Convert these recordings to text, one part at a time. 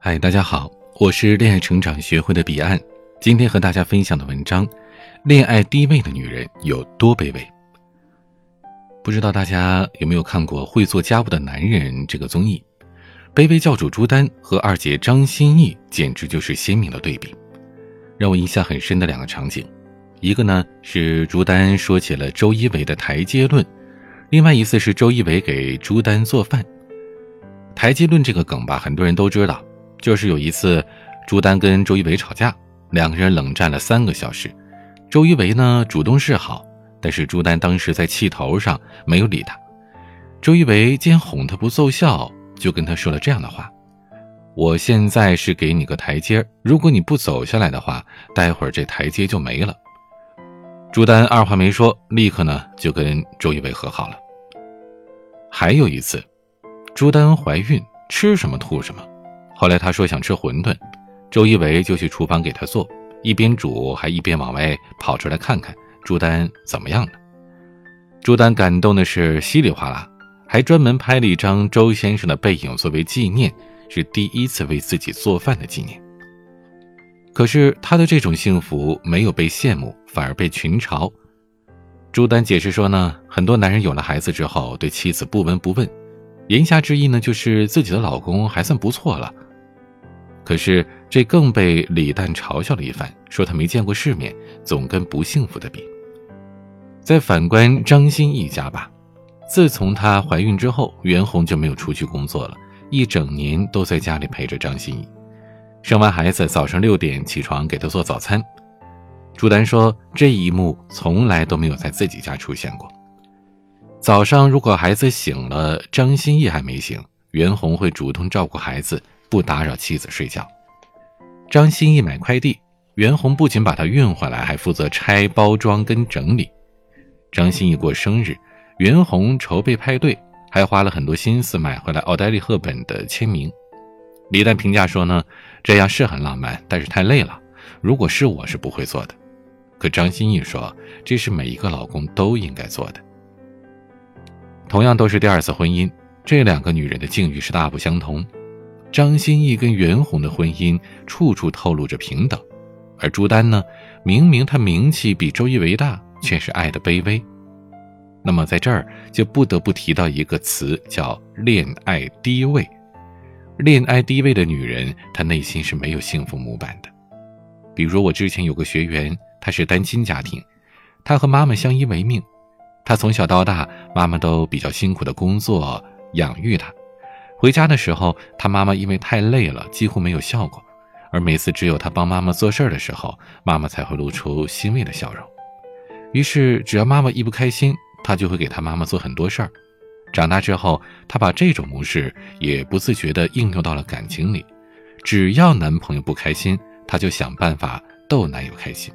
嗨，大家好，我是恋爱成长学会的彼岸。今天和大家分享的文章：恋爱低位的女人有多卑微？不知道大家有没有看过《会做家务的男人》这个综艺？卑微教主朱丹和二姐张歆艺简直就是鲜明的对比。让我印象很深的两个场景，一个呢是朱丹说起了周一围的台阶论，另外一次是周一围给朱丹做饭。台阶论这个梗吧，很多人都知道。就是有一次，朱丹跟周一围吵架，两个人冷战了三个小时。周一围呢主动示好，但是朱丹当时在气头上没有理他。周一围见哄他不奏效，就跟他说了这样的话：“我现在是给你个台阶，如果你不走下来的话，待会儿这台阶就没了。”朱丹二话没说，立刻呢就跟周一围和好了。还有一次，朱丹怀孕，吃什么吐什么。后来他说想吃馄饨，周一围就去厨房给他做，一边煮还一边往外跑出来看看朱丹怎么样了。朱丹感动的是稀里哗啦，还专门拍了一张周先生的背影作为纪念，是第一次为自己做饭的纪念。可是他的这种幸福没有被羡慕，反而被群嘲。朱丹解释说呢，很多男人有了孩子之后对妻子不闻不问，言下之意呢就是自己的老公还算不错了。可是这更被李诞嘲笑了一番，说他没见过世面，总跟不幸福的比。再反观张歆艺家吧，自从她怀孕之后，袁弘就没有出去工作了，一整年都在家里陪着张歆艺。生完孩子，早上六点起床给她做早餐。朱丹说，这一幕从来都没有在自己家出现过。早上如果孩子醒了，张歆艺还没醒，袁弘会主动照顾孩子。不打扰妻子睡觉。张歆艺买快递，袁弘不仅把它运回来，还负责拆包装跟整理。张歆艺过生日，袁弘筹备派对，还花了很多心思买回来奥黛丽·赫本的签名。李诞评价说呢，这样是很浪漫，但是太累了。如果是我，是不会做的。可张歆艺说，这是每一个老公都应该做的。同样都是第二次婚姻，这两个女人的境遇是大不相同。张歆艺跟袁弘的婚姻处处透露着平等，而朱丹呢，明明她名气比周一围大，却是爱的卑微。那么在这儿就不得不提到一个词，叫恋爱低位。恋爱低位的女人，她内心是没有幸福模板的。比如我之前有个学员，她是单亲家庭，她和妈妈相依为命，她从小到大，妈妈都比较辛苦的工作养育她。回家的时候，他妈妈因为太累了，几乎没有笑过，而每次只有他帮妈妈做事的时候，妈妈才会露出欣慰的笑容。于是，只要妈妈一不开心，他就会给他妈妈做很多事儿。长大之后，他把这种模式也不自觉地应用到了感情里。只要男朋友不开心，他就想办法逗男友开心。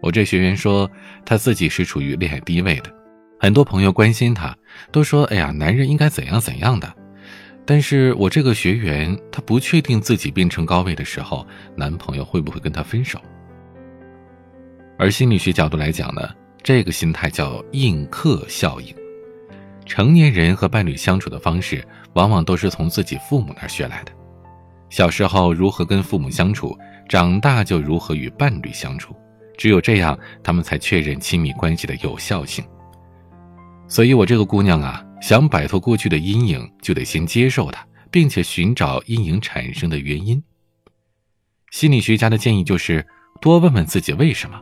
我这学员说，他自己是处于恋爱低位的，很多朋友关心他，都说：“哎呀，男人应该怎样怎样的。”但是我这个学员，她不确定自己变成高位的时候，男朋友会不会跟她分手。而心理学角度来讲呢，这个心态叫映客效应。成年人和伴侣相处的方式，往往都是从自己父母那儿学来的。小时候如何跟父母相处，长大就如何与伴侣相处，只有这样，他们才确认亲密关系的有效性。所以，我这个姑娘啊。想摆脱过去的阴影，就得先接受它，并且寻找阴影产生的原因。心理学家的建议就是多问问自己为什么，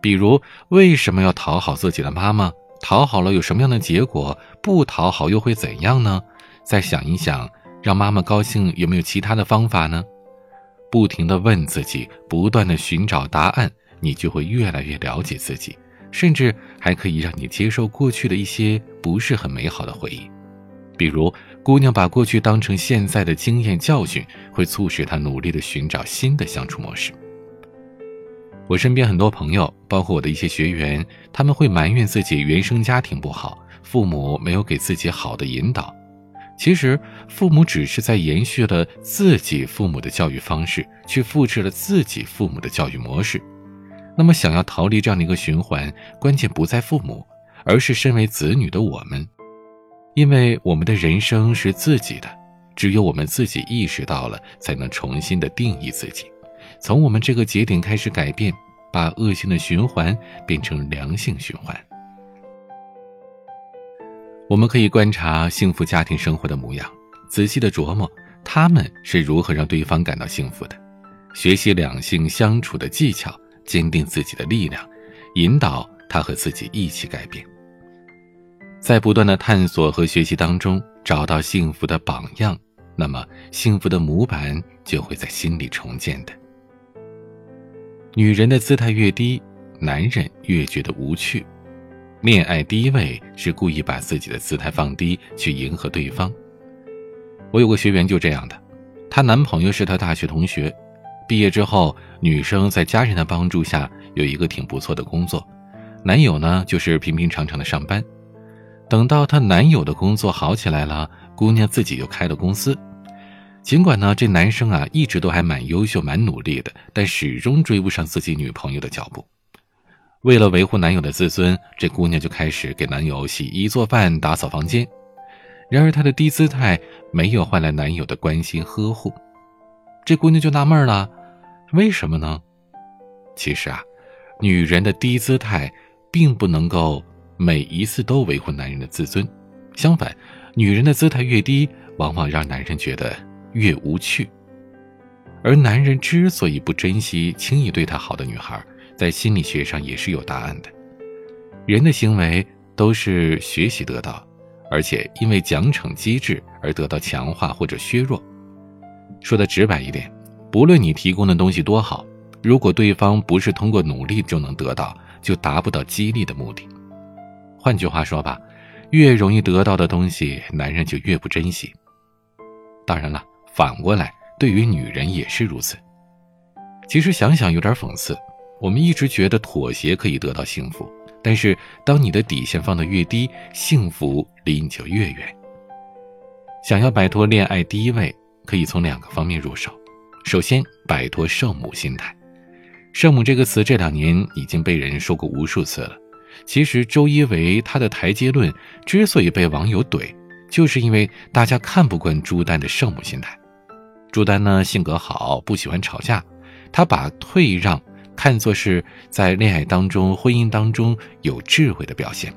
比如为什么要讨好自己的妈妈？讨好了有什么样的结果？不讨好又会怎样呢？再想一想，让妈妈高兴有没有其他的方法呢？不停的问自己，不断的寻找答案，你就会越来越了解自己。甚至还可以让你接受过去的一些不是很美好的回忆，比如姑娘把过去当成现在的经验教训，会促使她努力的寻找新的相处模式。我身边很多朋友，包括我的一些学员，他们会埋怨自己原生家庭不好，父母没有给自己好的引导。其实父母只是在延续了自己父母的教育方式，去复制了自己父母的教育模式。那么，想要逃离这样的一个循环，关键不在父母，而是身为子女的我们，因为我们的人生是自己的，只有我们自己意识到了，才能重新的定义自己，从我们这个节点开始改变，把恶性的循环变成良性循环。我们可以观察幸福家庭生活的模样，仔细的琢磨他们是如何让对方感到幸福的，学习两性相处的技巧，坚定自己的力量，引导他和自己一起改变。在不断的探索和学习当中，找到幸福的榜样，那么幸福的模板就会在心里重建的。女人的姿态越低，男人越觉得无趣。恋爱低位是故意把自己的姿态放低，去迎合对方。我有个学员就这样的，她男朋友是她大学同学，毕业之后，女生在家人的帮助下有一个挺不错的工作，男友呢就是平平常常的上班。等到她男友的工作好起来了，姑娘自己又开了公司。尽管呢，这男生啊一直都还蛮优秀、蛮努力的，但始终追不上自己女朋友的脚步。为了维护男友的自尊，这姑娘就开始给男友洗衣做饭、打扫房间。然而，她的低姿态没有换来男友的关心呵护。这姑娘就纳闷了：为什么呢？其实啊，女人的低姿态并不能够。每一次都维护男人的自尊，相反，女人的姿态越低，往往让男人觉得越无趣。而男人之所以不珍惜轻易对他好的女孩，在心理学上也是有答案的。人的行为都是学习得到，而且因为奖惩机制而得到强化或者削弱。说的直白一点，不论你提供的东西多好，如果对方不是通过努力就能得到，就达不到激励的目的。换句话说吧，越容易得到的东西，男人就越不珍惜。当然了，反过来，对于女人也是如此。其实想想有点讽刺，我们一直觉得妥协可以得到幸福，但是当你的底线放得越低，幸福离你就越远。想要摆脱恋爱低位，可以从两个方面入手。首先，摆脱圣母心态。圣母这个词这两年已经被人说过无数次了。其实周一围他的台阶论之所以被网友怼，就是因为大家看不惯朱丹的圣母心态。朱丹呢性格好，不喜欢吵架，他把退让看作是在恋爱当中、婚姻当中有智慧的表现。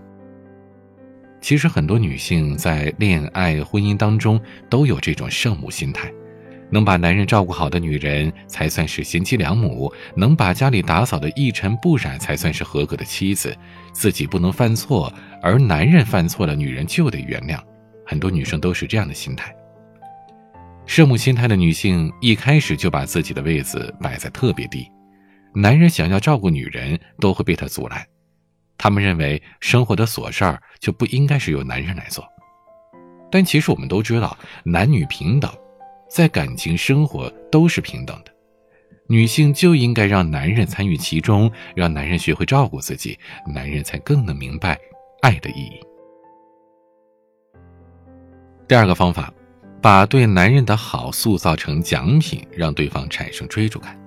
其实很多女性在恋爱、婚姻当中都有这种圣母心态。能把男人照顾好的女人才算是贤妻良母，能把家里打扫的一尘不染才算是合格的妻子。自己不能犯错，而男人犯错了，女人就得原谅。很多女生都是这样的心态。圣母心态的女性一开始就把自己的位子摆在特别低，男人想要照顾女人都会被她阻拦。他们认为生活的琐事儿就不应该是由男人来做，但其实我们都知道，男女平等。在感情生活都是平等的，女性就应该让男人参与其中，让男人学会照顾自己，男人才更能明白爱的意义。第二个方法，把对男人的好塑造成奖品，让对方产生追逐感。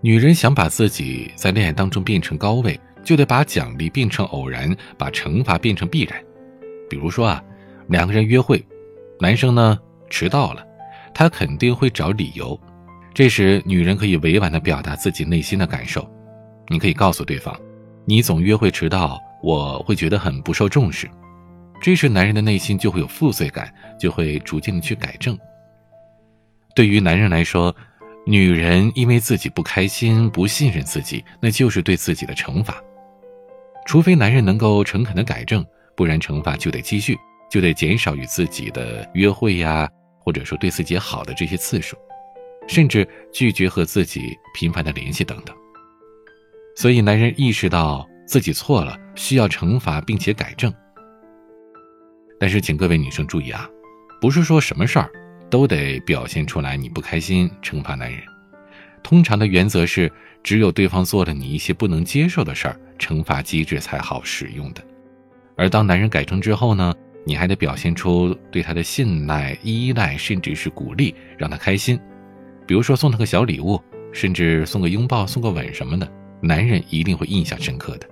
女人想把自己在恋爱当中变成高位，就得把奖励变成偶然，把惩罚变成必然。比如说啊，两个人约会，男生呢迟到了。他肯定会找理由，这时女人可以委婉地表达自己内心的感受。你可以告诉对方，你总约会迟到，我会觉得很不受重视。这时男人的内心就会有负罪感，就会逐渐的去改正。对于男人来说，女人因为自己不开心、不信任自己，那就是对自己的惩罚。除非男人能够诚恳的改正，不然惩罚就得继续，就得减少与自己的约会呀。或者说对自己好的这些次数，甚至拒绝和自己频繁的联系等等。所以，男人意识到自己错了，需要惩罚并且改正。但是，请各位女生注意啊，不是说什么事儿都得表现出来你不开心惩罚男人。通常的原则是，只有对方做了你一些不能接受的事儿，惩罚机制才好使用的。而当男人改正之后呢？你还得表现出对他的信赖、依赖，甚至是鼓励，让他开心。比如说送他个小礼物，甚至送个拥抱、送个吻什么的，男人一定会印象深刻的。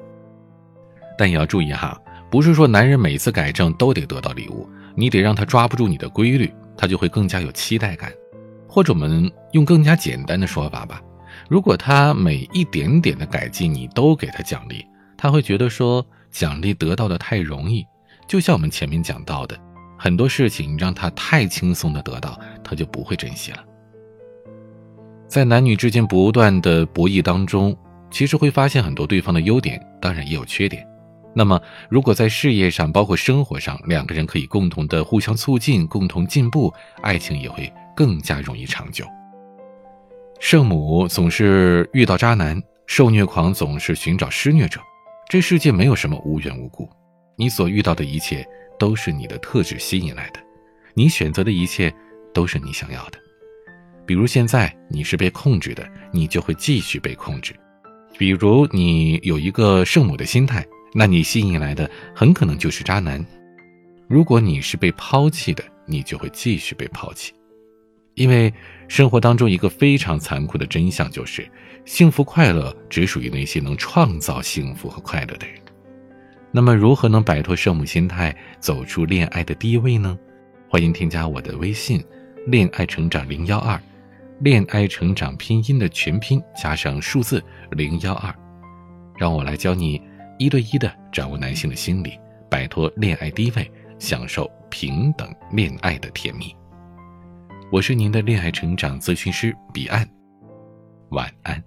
但也要注意哈，不是说男人每次改正都得得到礼物，你得让他抓不住你的规律，他就会更加有期待感。或者我们用更加简单的说法吧，如果他每一点点的改进你都给他奖励，他会觉得说奖励得到的太容易。就像我们前面讲到的，很多事情让他太轻松的得到，他就不会珍惜了。在男女之间不断的博弈当中，其实会发现很多对方的优点，当然也有缺点。那么，如果在事业上，包括生活上，两个人可以共同的互相促进，共同进步，爱情也会更加容易长久。圣母总是遇到渣男，受虐狂总是寻找施虐者。这世界没有什么无缘无故，你所遇到的一切都是你的特质吸引来的，你选择的一切都是你想要的。比如现在你是被控制的，你就会继续被控制；比如你有一个圣母的心态。那你吸引来的很可能就是渣男。如果你是被抛弃的，你就会继续被抛弃。因为生活当中一个非常残酷的真相就是，幸福快乐只属于那些能创造幸福和快乐的人。那么，如何能摆脱圣母心态，走出恋爱的低位呢？欢迎添加我的微信“恋爱成长零幺二”，恋爱成长拼音的全拼加上数字零幺二，让我来教你。一对一的掌握男性的心理，摆脱恋爱低位，享受平等恋爱的甜蜜。我是您的恋爱成长咨询师彼岸，晚安。